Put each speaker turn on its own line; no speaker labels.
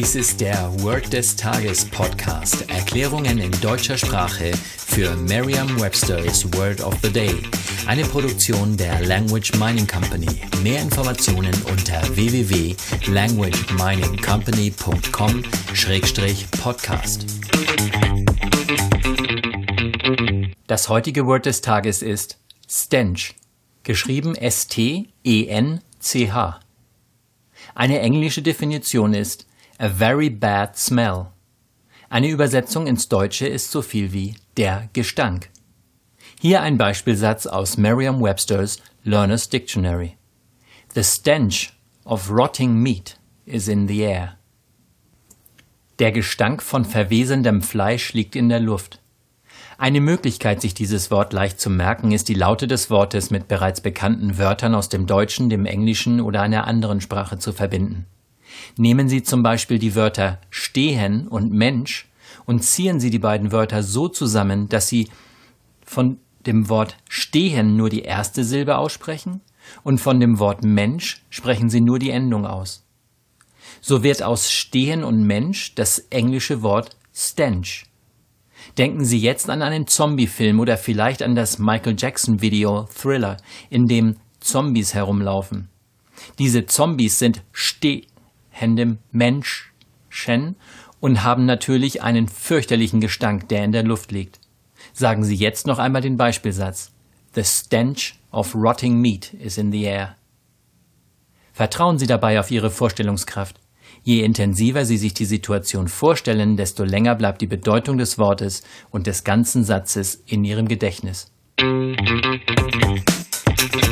Dies ist der Word des Tages Podcast. Erklärungen in deutscher Sprache für Merriam-Webster's Word of the Day. Eine Produktion der Language Mining Company. Mehr Informationen unter www.languageminingcompany.com-podcast. Das heutige Word des Tages ist Stench, geschrieben S-T-E-N-C-H. Eine englische Definition ist a very bad smell. Eine Übersetzung ins Deutsche ist so viel wie der Gestank. Hier ein Beispielsatz aus Merriam-Webster's Learner's Dictionary. The stench of rotting meat is in the air. Der Gestank von verwesendem Fleisch liegt in der Luft. Eine Möglichkeit, sich dieses Wort leicht zu merken, ist die Laute des Wortes mit bereits bekannten Wörtern aus dem Deutschen, dem Englischen oder einer anderen Sprache zu verbinden. Nehmen Sie zum Beispiel die Wörter stehen und Mensch und ziehen Sie die beiden Wörter so zusammen, dass Sie von dem Wort stehen nur die erste Silbe aussprechen und von dem Wort Mensch sprechen Sie nur die Endung aus. So wird aus stehen und Mensch das englische Wort stench. Denken Sie jetzt an einen Zombie-Film oder vielleicht an das Michael Jackson-Video Thriller, in dem Zombies herumlaufen. Diese Zombies sind stehendem Menschen und haben natürlich einen fürchterlichen Gestank, der in der Luft liegt. Sagen Sie jetzt noch einmal den Beispielsatz. The stench of rotting meat is in the air. Vertrauen Sie dabei auf Ihre Vorstellungskraft. Je intensiver Sie sich die Situation vorstellen, desto länger bleibt die Bedeutung des Wortes und des ganzen Satzes in Ihrem Gedächtnis.